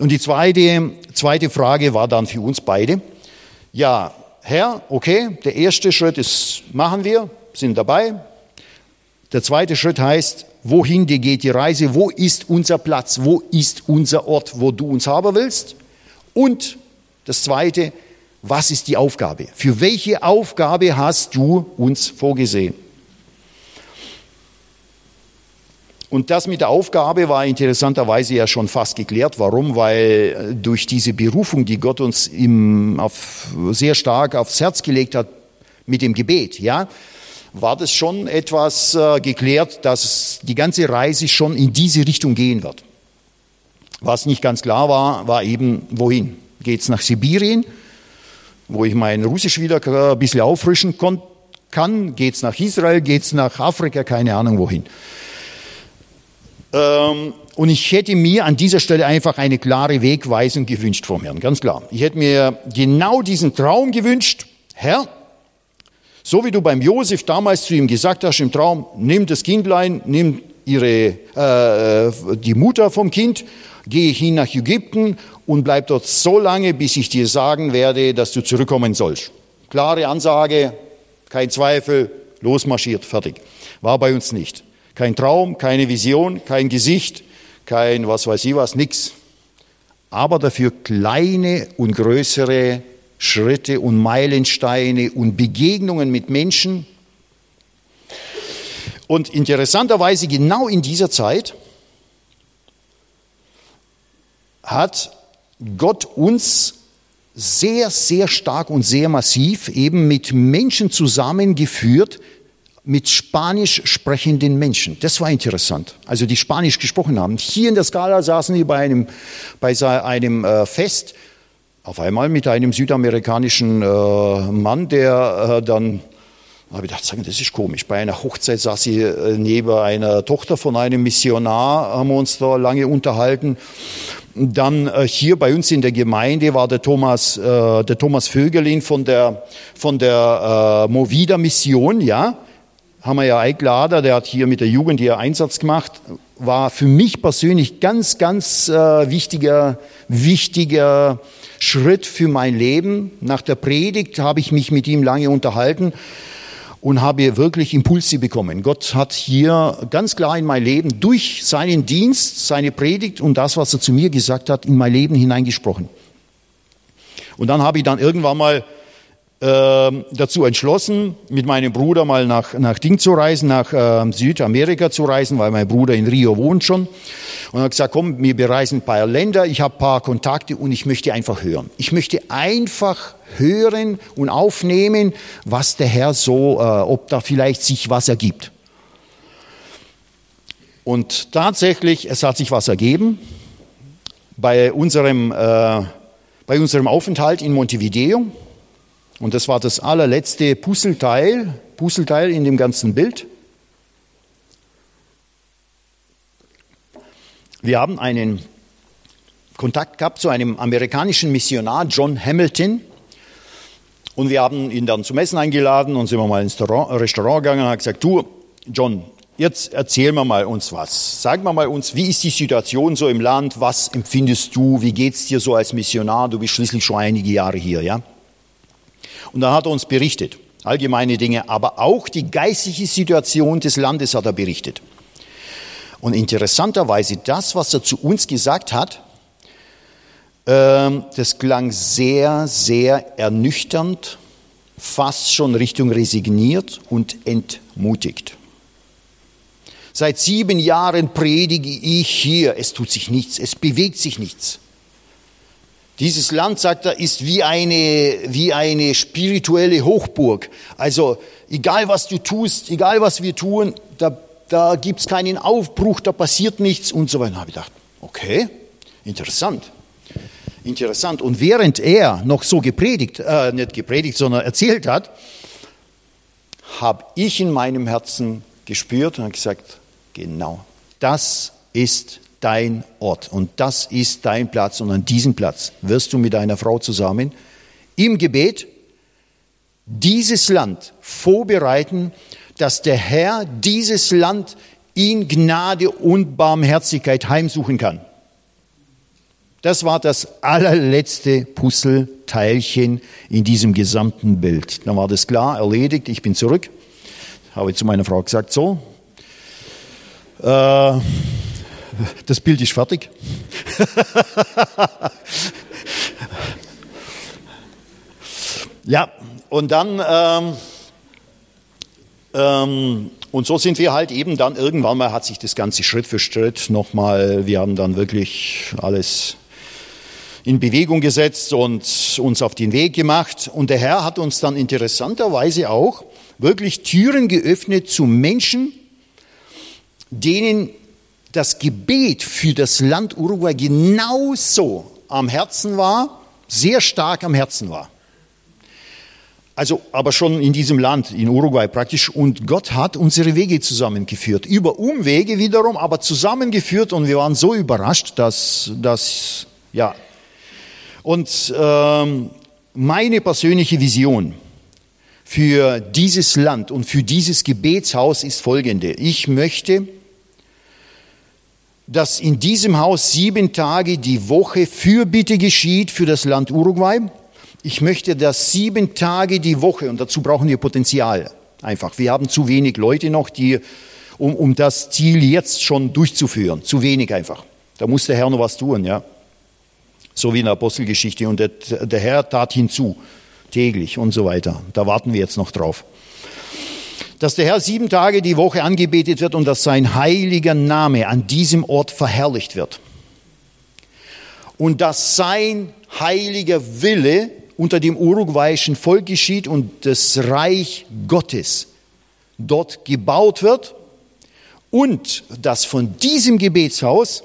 Und die zweite, zweite Frage war dann für uns beide. Ja, Herr, okay, der erste Schritt ist, machen wir, sind dabei. Der zweite Schritt heißt, wohin geht die Reise, wo ist unser Platz, wo ist unser Ort, wo du uns haben willst. Und das Zweite, was ist die Aufgabe? Für welche Aufgabe hast du uns vorgesehen? Und das mit der Aufgabe war interessanterweise ja schon fast geklärt. Warum? Weil durch diese Berufung, die Gott uns im, auf, sehr stark aufs Herz gelegt hat, mit dem Gebet, ja, war das schon etwas äh, geklärt, dass die ganze Reise schon in diese Richtung gehen wird. Was nicht ganz klar war, war eben, wohin? Geht es nach Sibirien, wo ich mein Russisch wieder ein bisschen auffrischen kann? Geht es nach Israel? Geht es nach Afrika? Keine Ahnung wohin. Ähm, und ich hätte mir an dieser Stelle einfach eine klare Wegweisung gewünscht vom Herrn, ganz klar. Ich hätte mir genau diesen Traum gewünscht. Herr, so wie du beim Josef damals zu ihm gesagt hast im Traum, nimm das Kindlein, nimm ihre, äh, die Mutter vom Kind, gehe hin nach Ägypten und bleib dort so lange, bis ich dir sagen werde, dass du zurückkommen sollst. Klare Ansage, kein Zweifel, losmarschiert, fertig. War bei uns nicht. Kein Traum, keine Vision, kein Gesicht, kein was weiß ich was, nix. Aber dafür kleine und größere Schritte und Meilensteine und Begegnungen mit Menschen. Und interessanterweise genau in dieser Zeit hat Gott uns sehr, sehr stark und sehr massiv eben mit Menschen zusammengeführt, mit spanisch sprechenden Menschen. Das war interessant. Also die Spanisch gesprochen haben. Hier in der Skala saßen die bei einem, bei einem äh, Fest, auf einmal mit einem südamerikanischen äh, Mann, der äh, dann, habe ich gedacht, das ist komisch. Bei einer Hochzeit saß sie äh, neben einer Tochter von einem Missionar, haben wir uns da lange unterhalten. Dann äh, hier bei uns in der Gemeinde war der Thomas, äh, der Thomas Vögelin von der, von der äh, Movida Mission, ja haben wir ja eingeladen, der hat hier mit der Jugend hier Einsatz gemacht, war für mich persönlich ganz, ganz äh, wichtiger, wichtiger Schritt für mein Leben. Nach der Predigt habe ich mich mit ihm lange unterhalten und habe wirklich Impulse bekommen. Gott hat hier ganz klar in mein Leben durch seinen Dienst, seine Predigt und das, was er zu mir gesagt hat, in mein Leben hineingesprochen. Und dann habe ich dann irgendwann mal dazu entschlossen, mit meinem Bruder mal nach, nach Ding zu reisen, nach äh, Südamerika zu reisen, weil mein Bruder in Rio wohnt schon. Und hat gesagt, komm, wir bereisen ein paar Länder, ich habe ein paar Kontakte und ich möchte einfach hören. Ich möchte einfach hören und aufnehmen, was der Herr so, äh, ob da vielleicht sich was ergibt. Und tatsächlich, es hat sich was ergeben. Bei unserem, äh, bei unserem Aufenthalt in Montevideo und das war das allerletzte Puzzleteil, Puzzleteil in dem ganzen Bild. Wir haben einen Kontakt gehabt zu einem amerikanischen Missionar, John Hamilton. Und wir haben ihn dann zum Essen eingeladen und sind wir mal ins Restaurant gegangen und haben gesagt, du, John, jetzt erzähl wir mal uns was. Sag mal mal uns, wie ist die Situation so im Land? Was empfindest du? Wie geht's dir so als Missionar? Du bist schließlich schon einige Jahre hier, ja? Und dann hat er uns berichtet, allgemeine Dinge, aber auch die geistliche Situation des Landes hat er berichtet. Und interessanterweise, das, was er zu uns gesagt hat, ähm, das klang sehr, sehr ernüchternd, fast schon Richtung resigniert und entmutigt. Seit sieben Jahren predige ich hier, es tut sich nichts, es bewegt sich nichts. Dieses Land, sagt er, ist wie eine, wie eine spirituelle Hochburg. Also egal was du tust, egal was wir tun, da, da gibt's keinen Aufbruch, da passiert nichts und so weiter. Da habe ich gedacht, okay, interessant. Interessant. Und während er noch so gepredigt, äh, nicht gepredigt, sondern erzählt hat, habe ich in meinem Herzen gespürt und gesagt, genau, das ist dein Ort und das ist dein Platz und an diesem Platz wirst du mit deiner Frau zusammen im Gebet dieses Land vorbereiten, dass der Herr dieses Land in Gnade und Barmherzigkeit heimsuchen kann. Das war das allerletzte Puzzleteilchen in diesem gesamten Bild. Dann war das klar, erledigt, ich bin zurück. Habe zu meiner Frau gesagt, so, äh, das Bild ist fertig. ja, und dann, ähm, ähm, und so sind wir halt eben dann irgendwann mal, hat sich das Ganze Schritt für Schritt nochmal, wir haben dann wirklich alles in Bewegung gesetzt und uns auf den Weg gemacht. Und der Herr hat uns dann interessanterweise auch wirklich Türen geöffnet zu Menschen, denen das Gebet für das Land Uruguay genauso am Herzen war, sehr stark am Herzen war. Also, aber schon in diesem Land, in Uruguay praktisch. Und Gott hat unsere Wege zusammengeführt. Über Umwege wiederum, aber zusammengeführt. Und wir waren so überrascht, dass, dass ja. Und ähm, meine persönliche Vision für dieses Land und für dieses Gebetshaus ist folgende. Ich möchte, dass in diesem Haus sieben Tage die Woche Fürbitte geschieht für das Land Uruguay. Ich möchte, dass sieben Tage die Woche, und dazu brauchen wir Potenzial einfach. Wir haben zu wenig Leute noch, die, um, um das Ziel jetzt schon durchzuführen. Zu wenig einfach. Da muss der Herr noch was tun, ja. So wie in der Apostelgeschichte. Und der, der Herr tat hinzu, täglich und so weiter. Da warten wir jetzt noch drauf dass der Herr sieben Tage die Woche angebetet wird und dass sein heiliger Name an diesem Ort verherrlicht wird. Und dass sein heiliger Wille unter dem uruguayischen Volk geschieht und das Reich Gottes dort gebaut wird und dass von diesem Gebetshaus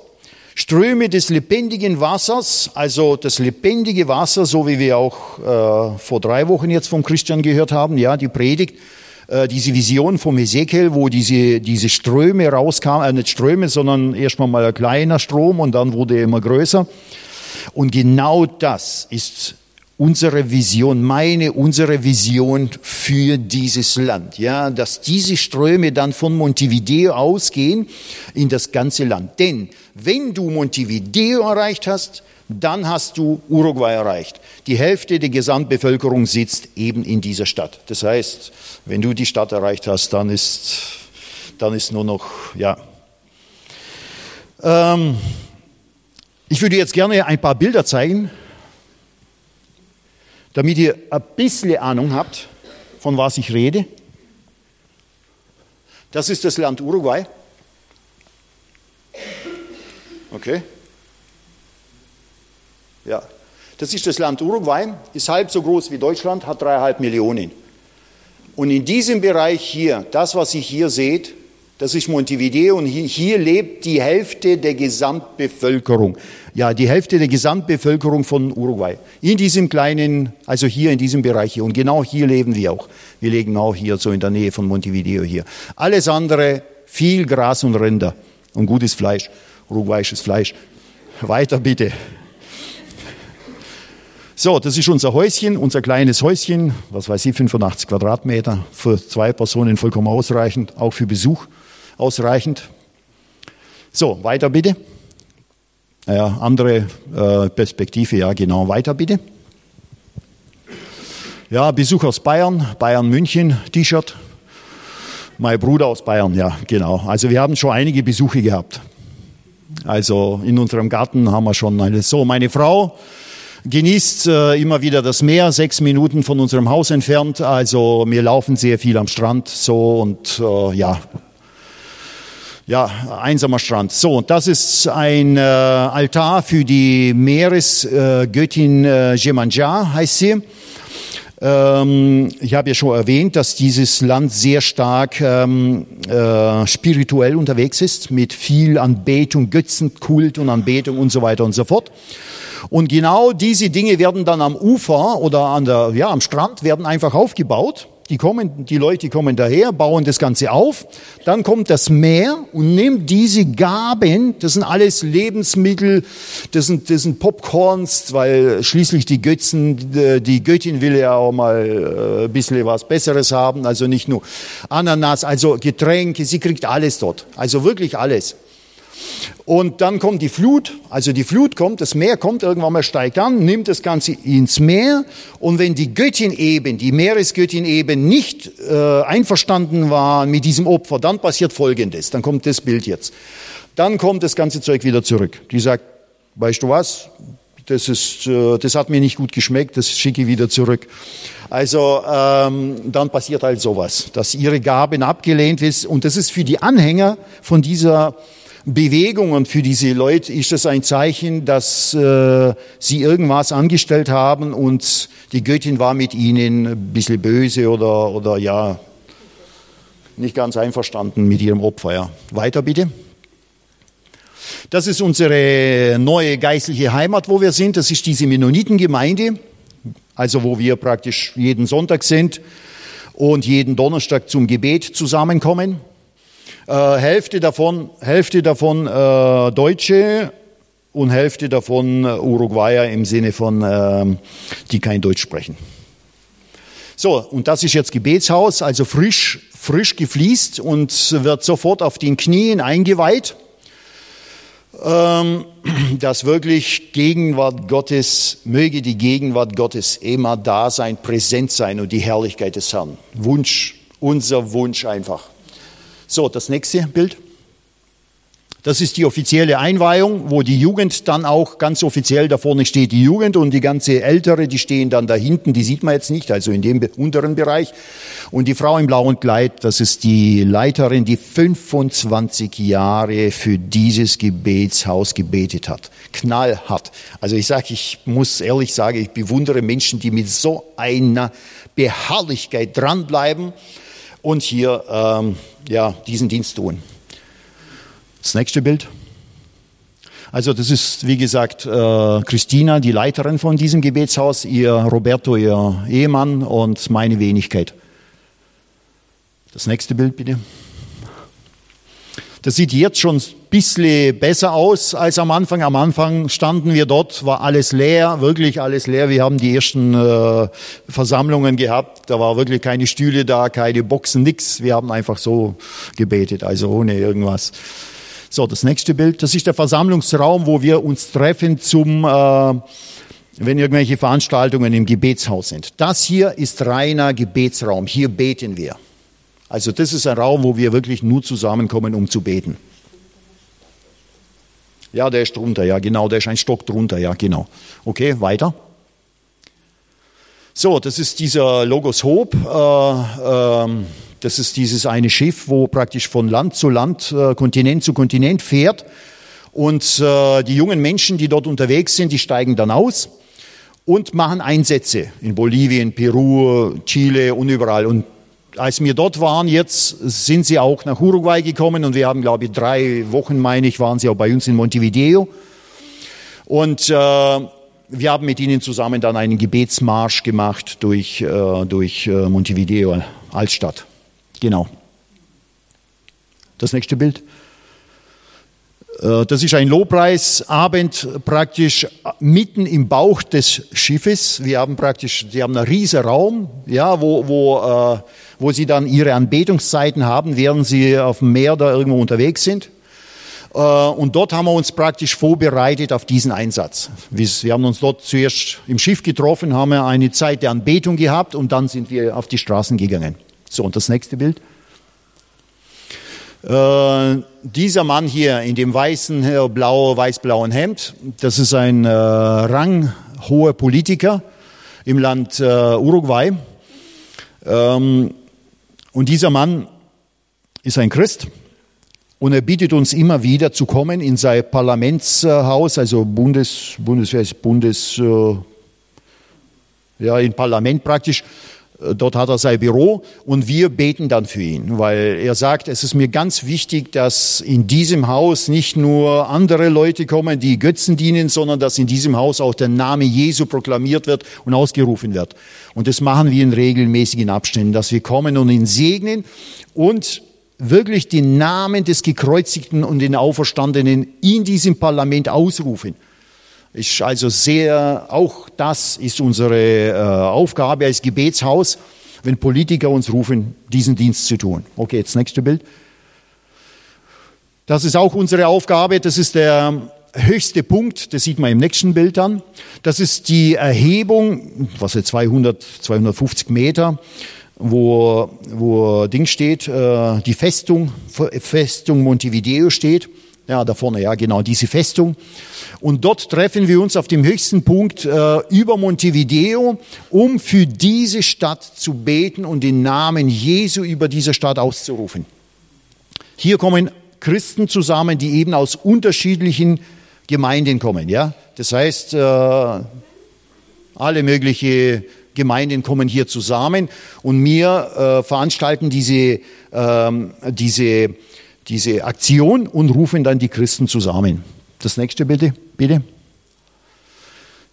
Ströme des lebendigen Wassers, also das lebendige Wasser, so wie wir auch äh, vor drei Wochen jetzt vom Christian gehört haben, ja, die Predigt, äh, diese Vision vom Ezekiel, wo diese, diese Ströme rauskamen, äh, nicht Ströme, sondern erstmal mal ein kleiner Strom und dann wurde er immer größer. Und genau das ist unsere Vision, meine, unsere Vision für dieses Land, ja, dass diese Ströme dann von Montevideo ausgehen in das ganze Land. Denn wenn du Montevideo erreicht hast, dann hast du Uruguay erreicht. Die Hälfte der Gesamtbevölkerung sitzt eben in dieser Stadt. Das heißt, wenn du die Stadt erreicht hast, dann ist, dann ist nur noch, ja. Ähm, ich würde jetzt gerne ein paar Bilder zeigen damit ihr ein bisschen Ahnung habt, von was ich rede. Das ist das Land Uruguay. Okay. Ja, das ist das Land Uruguay, ist halb so groß wie Deutschland, hat dreieinhalb Millionen. Und in diesem Bereich hier, das, was ihr hier seht, das ist Montevideo und hier, hier, lebt die Hälfte der Gesamtbevölkerung. Ja, die Hälfte der Gesamtbevölkerung von Uruguay. In diesem kleinen, also hier in diesem Bereich hier. Und genau hier leben wir auch. Wir leben auch hier so in der Nähe von Montevideo hier. Alles andere, viel Gras und Rinder und gutes Fleisch, uruguayisches Fleisch. Weiter bitte. So, das ist unser Häuschen, unser kleines Häuschen, was weiß ich, 85 Quadratmeter, für zwei Personen vollkommen ausreichend, auch für Besuch ausreichend. So, weiter bitte. Ja, andere äh, Perspektive, ja genau, weiter bitte. Ja, Besuch aus Bayern, Bayern München, T-Shirt. Mein Bruder aus Bayern, ja, genau. Also wir haben schon einige Besuche gehabt. Also in unserem Garten haben wir schon eine. So, meine Frau genießt äh, immer wieder das Meer, sechs Minuten von unserem Haus entfernt. Also wir laufen sehr viel am Strand so und äh, ja, ja, einsamer Strand. So, das ist ein äh, Altar für die Meeresgöttin äh, Jemanja, heißt sie. Ähm, ich habe ja schon erwähnt, dass dieses Land sehr stark ähm, äh, spirituell unterwegs ist, mit viel Anbetung, Götzenkult und Anbetung und so weiter und so fort. Und genau diese Dinge werden dann am Ufer oder an der, ja, am Strand werden einfach aufgebaut die kommen, die Leute kommen daher, bauen das Ganze auf. Dann kommt das Meer und nimmt diese Gaben, das sind alles Lebensmittel, das sind, das sind Popcorns, weil schließlich die Götzen, die Göttin will ja auch mal äh, ein bisschen was Besseres haben, also nicht nur Ananas, also Getränke, sie kriegt alles dort. Also wirklich alles. Und dann kommt die Flut, also die Flut kommt, das Meer kommt, irgendwann mal steigt an, nimmt das Ganze ins Meer. Und wenn die Göttin eben, die Meeresgöttin eben nicht äh, einverstanden war mit diesem Opfer, dann passiert Folgendes. Dann kommt das Bild jetzt. Dann kommt das ganze Zeug wieder zurück. Die sagt, weißt du was? Das, ist, äh, das hat mir nicht gut geschmeckt, das schicke ich wieder zurück. Also ähm, dann passiert halt sowas, dass ihre Gaben abgelehnt ist. Und das ist für die Anhänger von dieser Bewegung und für diese Leute ist das ein Zeichen, dass äh, sie irgendwas angestellt haben und die Göttin war mit ihnen ein bisschen böse oder, oder ja, nicht ganz einverstanden mit ihrem Opfer. Ja. Weiter bitte. Das ist unsere neue geistliche Heimat, wo wir sind. Das ist diese Mennonitengemeinde, also wo wir praktisch jeden Sonntag sind und jeden Donnerstag zum Gebet zusammenkommen. Äh, Hälfte davon, Hälfte davon äh, Deutsche und Hälfte davon äh, Uruguayer im Sinne von, äh, die kein Deutsch sprechen. So, und das ist jetzt Gebetshaus, also frisch, frisch gefliest und wird sofort auf den Knien eingeweiht, ähm, dass wirklich Gegenwart Gottes, möge die Gegenwart Gottes immer da sein, präsent sein und die Herrlichkeit des Herrn. Wunsch, unser Wunsch einfach. So, das nächste Bild. Das ist die offizielle Einweihung, wo die Jugend dann auch ganz offiziell da vorne steht, die Jugend und die ganze Ältere, die stehen dann da hinten, die sieht man jetzt nicht, also in dem unteren Bereich. Und die Frau im blauen Kleid, das ist die Leiterin, die 25 Jahre für dieses Gebetshaus gebetet hat. Knallhart. Also ich sage, ich muss ehrlich sagen, ich bewundere Menschen, die mit so einer Beharrlichkeit dranbleiben und hier ähm, ja, diesen Dienst tun. Das nächste Bild. Also das ist, wie gesagt, äh, Christina, die Leiterin von diesem Gebetshaus, ihr Roberto, ihr Ehemann und meine Wenigkeit. Das nächste Bild bitte. Das sieht jetzt schon ein bisschen besser aus als am Anfang. Am Anfang standen wir dort, war alles leer, wirklich alles leer. Wir haben die ersten äh, Versammlungen gehabt. Da war wirklich keine Stühle da, keine Boxen, nix. Wir haben einfach so gebetet, also ohne irgendwas. So, das nächste Bild. Das ist der Versammlungsraum, wo wir uns treffen zum, äh, wenn irgendwelche Veranstaltungen im Gebetshaus sind. Das hier ist reiner Gebetsraum. Hier beten wir. Also das ist ein Raum, wo wir wirklich nur zusammenkommen, um zu beten. Ja, der ist drunter, ja, genau, der ist ein Stock drunter, ja, genau. Okay, weiter. So, das ist dieser Logos Hope. Äh, ähm, das ist dieses eine Schiff, wo praktisch von Land zu Land, äh, Kontinent zu Kontinent fährt. Und äh, die jungen Menschen, die dort unterwegs sind, die steigen dann aus und machen Einsätze in Bolivien, Peru, Chile und überall. Und als wir dort waren, jetzt sind sie auch nach Uruguay gekommen und wir haben, glaube ich, drei Wochen, meine ich, waren sie auch bei uns in Montevideo. Und äh, wir haben mit ihnen zusammen dann einen Gebetsmarsch gemacht durch, äh, durch äh, Montevideo als Stadt. Genau. Das nächste Bild. Äh, das ist ein Lobpreisabend praktisch mitten im Bauch des Schiffes. Wir haben praktisch, die haben einen riesen Raum, ja, wo, wo, äh, wo sie dann ihre Anbetungszeiten haben, während sie auf dem Meer da irgendwo unterwegs sind. Äh, und dort haben wir uns praktisch vorbereitet auf diesen Einsatz. Wir haben uns dort zuerst im Schiff getroffen, haben eine Zeit der Anbetung gehabt und dann sind wir auf die Straßen gegangen. So, und das nächste Bild. Äh, dieser Mann hier in dem weißen, äh, blau, weiß-blauen Hemd, das ist ein äh, ranghoher Politiker im Land äh, Uruguay. Ähm, und dieser Mann ist ein Christ und er bietet uns immer wieder zu kommen in sein Parlamentshaus, also Bundes, Bundes, Bundes, äh, ja, im Parlament praktisch. Dort hat er sein Büro und wir beten dann für ihn, weil er sagt, es ist mir ganz wichtig, dass in diesem Haus nicht nur andere Leute kommen, die Götzen dienen, sondern dass in diesem Haus auch der Name Jesu proklamiert wird und ausgerufen wird. Und das machen wir in regelmäßigen Abständen, dass wir kommen und ihn segnen und wirklich den Namen des Gekreuzigten und den Auferstandenen in diesem Parlament ausrufen. Ist also sehr, auch das ist unsere äh, Aufgabe als Gebetshaus, wenn Politiker uns rufen, diesen Dienst zu tun. Okay, jetzt nächste Bild. Das ist auch unsere Aufgabe. Das ist der höchste Punkt. Das sieht man im nächsten Bild an. Das ist die Erhebung, was ist 200, 250 Meter, wo, wo Ding steht, äh, die Festung, Festung Montevideo steht. Ja, da vorne, ja, genau, diese Festung. Und dort treffen wir uns auf dem höchsten Punkt äh, über Montevideo, um für diese Stadt zu beten und den Namen Jesu über diese Stadt auszurufen. Hier kommen Christen zusammen, die eben aus unterschiedlichen Gemeinden kommen. Ja, das heißt, äh, alle möglichen Gemeinden kommen hier zusammen und wir äh, veranstalten diese, ähm, diese diese Aktion und rufen dann die Christen zusammen. Das nächste bitte, bitte.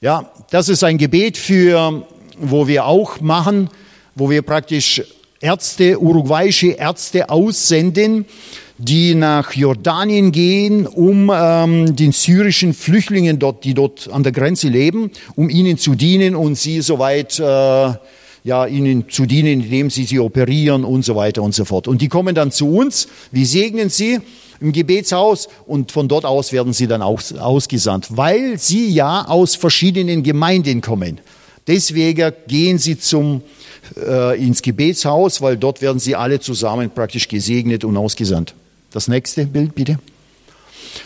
Ja, das ist ein Gebet für, wo wir auch machen, wo wir praktisch Ärzte, uruguayische Ärzte aussenden, die nach Jordanien gehen, um ähm, den syrischen Flüchtlingen dort, die dort an der Grenze leben, um ihnen zu dienen und sie soweit äh, ja, ihnen zu dienen, indem sie sie operieren und so weiter und so fort. Und die kommen dann zu uns, wir segnen sie im Gebetshaus und von dort aus werden sie dann aus, ausgesandt, weil sie ja aus verschiedenen Gemeinden kommen. Deswegen gehen sie zum, äh, ins Gebetshaus, weil dort werden sie alle zusammen praktisch gesegnet und ausgesandt. Das nächste Bild bitte.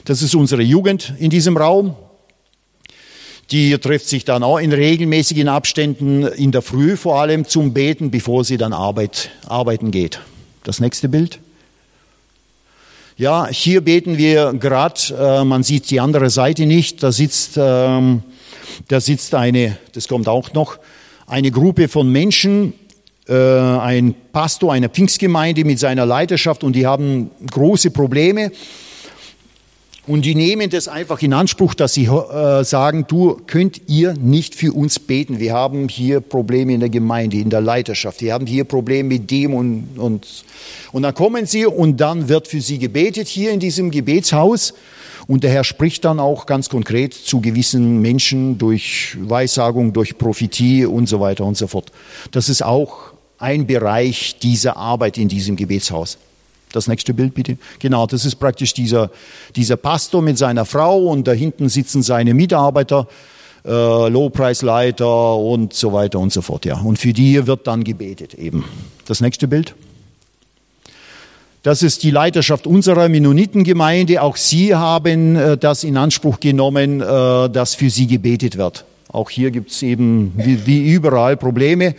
Das ist unsere Jugend in diesem Raum. Die trifft sich dann auch in regelmäßigen Abständen in der Früh vor allem zum Beten, bevor sie dann Arbeit, arbeiten geht. Das nächste Bild. Ja, hier beten wir gerade, äh, man sieht die andere Seite nicht, da sitzt, ähm, da sitzt eine, das kommt auch noch, eine Gruppe von Menschen, äh, ein Pastor einer Pfingstgemeinde mit seiner Leiterschaft und die haben große Probleme. Und die nehmen das einfach in Anspruch, dass sie äh, sagen, du könnt ihr nicht für uns beten. Wir haben hier Probleme in der Gemeinde, in der Leiterschaft. Wir haben hier Probleme mit dem und, und, und dann kommen sie und dann wird für sie gebetet hier in diesem Gebetshaus. Und der Herr spricht dann auch ganz konkret zu gewissen Menschen durch Weissagung, durch Prophetie und so weiter und so fort. Das ist auch ein Bereich dieser Arbeit in diesem Gebetshaus. Das nächste Bild bitte. Genau, das ist praktisch dieser, dieser Pastor mit seiner Frau und da hinten sitzen seine Mitarbeiter, äh, Lobpreisleiter und so weiter und so fort. Ja. Und für die wird dann gebetet eben. Das nächste Bild. Das ist die Leiterschaft unserer Mennonitengemeinde. Auch sie haben äh, das in Anspruch genommen, äh, dass für sie gebetet wird. Auch hier gibt es eben wie, wie überall Probleme.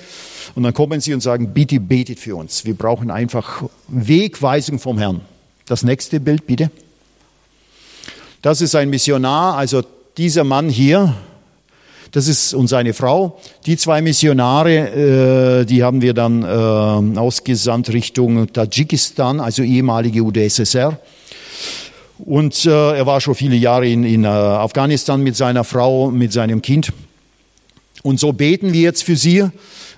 Und dann kommen sie und sagen, bitte betet für uns. Wir brauchen einfach Wegweisung vom Herrn. Das nächste Bild, bitte. Das ist ein Missionar, also dieser Mann hier, das ist und seine Frau. Die zwei Missionare, äh, die haben wir dann äh, ausgesandt Richtung Tadschikistan, also ehemalige UdSSR. Und äh, er war schon viele Jahre in, in äh, Afghanistan mit seiner Frau, mit seinem Kind. Und so beten wir jetzt für sie,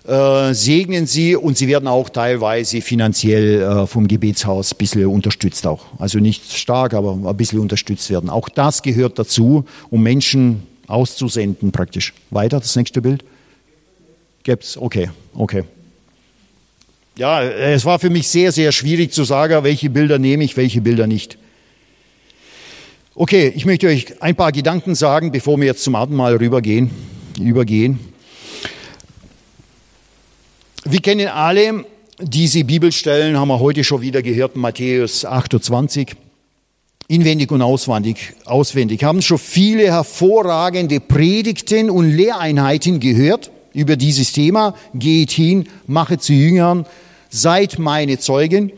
äh, segnen sie und sie werden auch teilweise finanziell äh, vom Gebetshaus ein bisschen unterstützt auch. Also nicht stark, aber ein bisschen unterstützt werden. Auch das gehört dazu, um Menschen auszusenden praktisch. Weiter, das nächste Bild. Gibt's? Okay, okay. Ja, es war für mich sehr, sehr schwierig zu sagen, welche Bilder nehme ich, welche Bilder nicht. Okay, ich möchte euch ein paar Gedanken sagen, bevor wir jetzt zum Abendmahl rübergehen, übergehen. Wir kennen alle diese Bibelstellen, haben wir heute schon wieder gehört, Matthäus 28, inwendig und auswendig, auswendig. Haben schon viele hervorragende Predigten und Lehreinheiten gehört über dieses Thema. Geht hin, mache zu Jüngern, seid meine Zeugen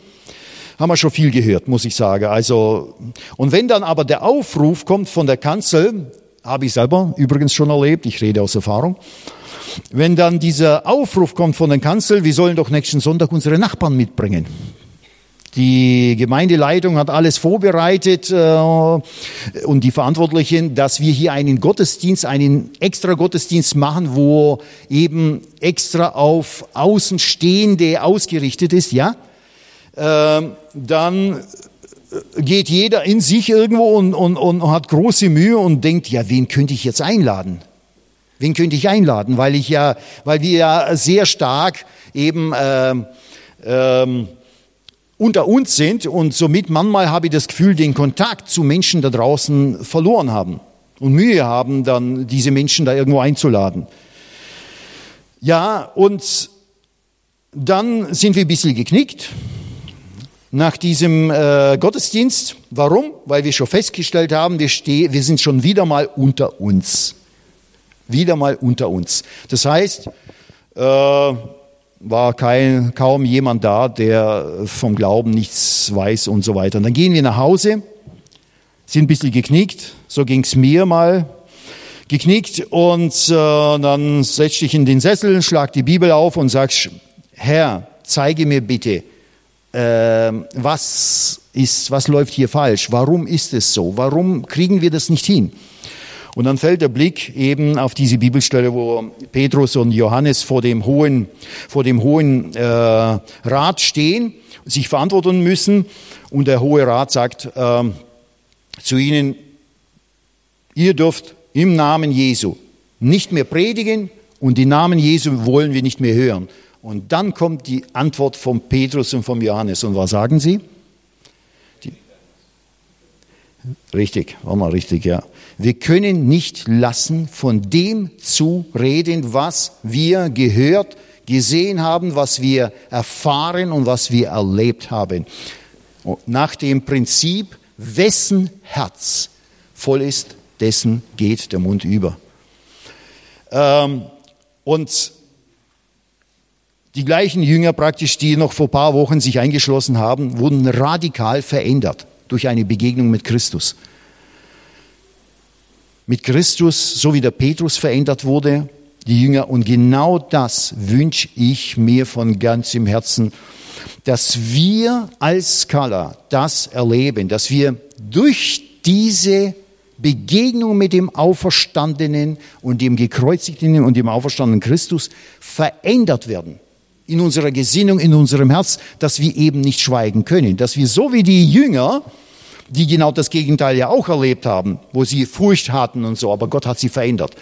haben wir schon viel gehört, muss ich sagen. Also, und wenn dann aber der Aufruf kommt von der Kanzel, habe ich selber übrigens schon erlebt, ich rede aus Erfahrung, wenn dann dieser Aufruf kommt von der Kanzel, wir sollen doch nächsten Sonntag unsere Nachbarn mitbringen. Die Gemeindeleitung hat alles vorbereitet äh, und die Verantwortlichen, dass wir hier einen Gottesdienst, einen extra Gottesdienst machen, wo eben extra auf Außenstehende ausgerichtet ist, ja. Ähm, dann geht jeder in sich irgendwo und, und, und hat große Mühe und denkt, ja, wen könnte ich jetzt einladen? Wen könnte ich einladen? Weil ich ja, weil wir ja sehr stark eben ähm, ähm, unter uns sind und somit manchmal habe ich das Gefühl, den Kontakt zu Menschen da draußen verloren haben und Mühe haben, dann diese Menschen da irgendwo einzuladen. Ja, und dann sind wir ein bisschen geknickt nach diesem äh, Gottesdienst. Warum? Weil wir schon festgestellt haben, wir, steh, wir sind schon wieder mal unter uns. Wieder mal unter uns. Das heißt, äh, war kein, kaum jemand da, der vom Glauben nichts weiß und so weiter. Und dann gehen wir nach Hause, sind ein bisschen geknickt, so ging's mir mal, geknickt und äh, dann setz dich in den Sessel, schlag die Bibel auf und sagst, Herr, zeige mir bitte, was ist, was läuft hier falsch? Warum ist es so? Warum kriegen wir das nicht hin? Und dann fällt der Blick eben auf diese Bibelstelle, wo Petrus und Johannes vor dem hohen, vor dem hohen äh, Rat stehen, sich verantworten müssen. Und der hohe Rat sagt äh, zu ihnen, ihr dürft im Namen Jesu nicht mehr predigen und den Namen Jesu wollen wir nicht mehr hören. Und dann kommt die Antwort von Petrus und von Johannes. Und was sagen sie? Die, richtig, war mal richtig, ja. Wir können nicht lassen, von dem zu reden, was wir gehört, gesehen haben, was wir erfahren und was wir erlebt haben. Nach dem Prinzip, wessen Herz voll ist, dessen geht der Mund über. Ähm, und die gleichen Jünger praktisch, die noch vor ein paar Wochen sich eingeschlossen haben, wurden radikal verändert durch eine Begegnung mit Christus. Mit Christus, so wie der Petrus verändert wurde, die Jünger. Und genau das wünsche ich mir von ganzem Herzen, dass wir als Skala das erleben, dass wir durch diese Begegnung mit dem Auferstandenen und dem gekreuzigten und dem auferstandenen Christus verändert werden in unserer Gesinnung, in unserem Herz, dass wir eben nicht schweigen können, dass wir so wie die Jünger, die genau das Gegenteil ja auch erlebt haben, wo sie Furcht hatten und so, aber Gott hat sie verändert.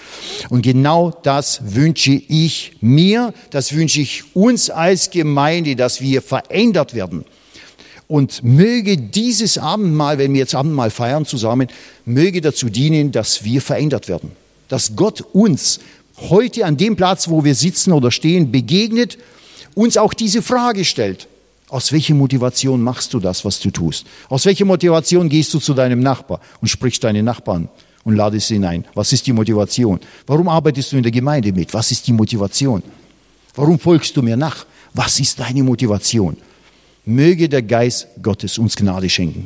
Und genau das wünsche ich mir, das wünsche ich uns als Gemeinde, dass wir verändert werden. Und möge dieses Abendmahl, wenn wir jetzt Abendmahl feiern zusammen, möge dazu dienen, dass wir verändert werden. Dass Gott uns heute an dem Platz, wo wir sitzen oder stehen, begegnet, uns auch diese Frage stellt. Aus welcher Motivation machst du das, was du tust? Aus welcher Motivation gehst du zu deinem Nachbar und sprichst deine Nachbarn und ladest sie hinein? Was ist die Motivation? Warum arbeitest du in der Gemeinde mit? Was ist die Motivation? Warum folgst du mir nach? Was ist deine Motivation? Möge der Geist Gottes uns Gnade schenken.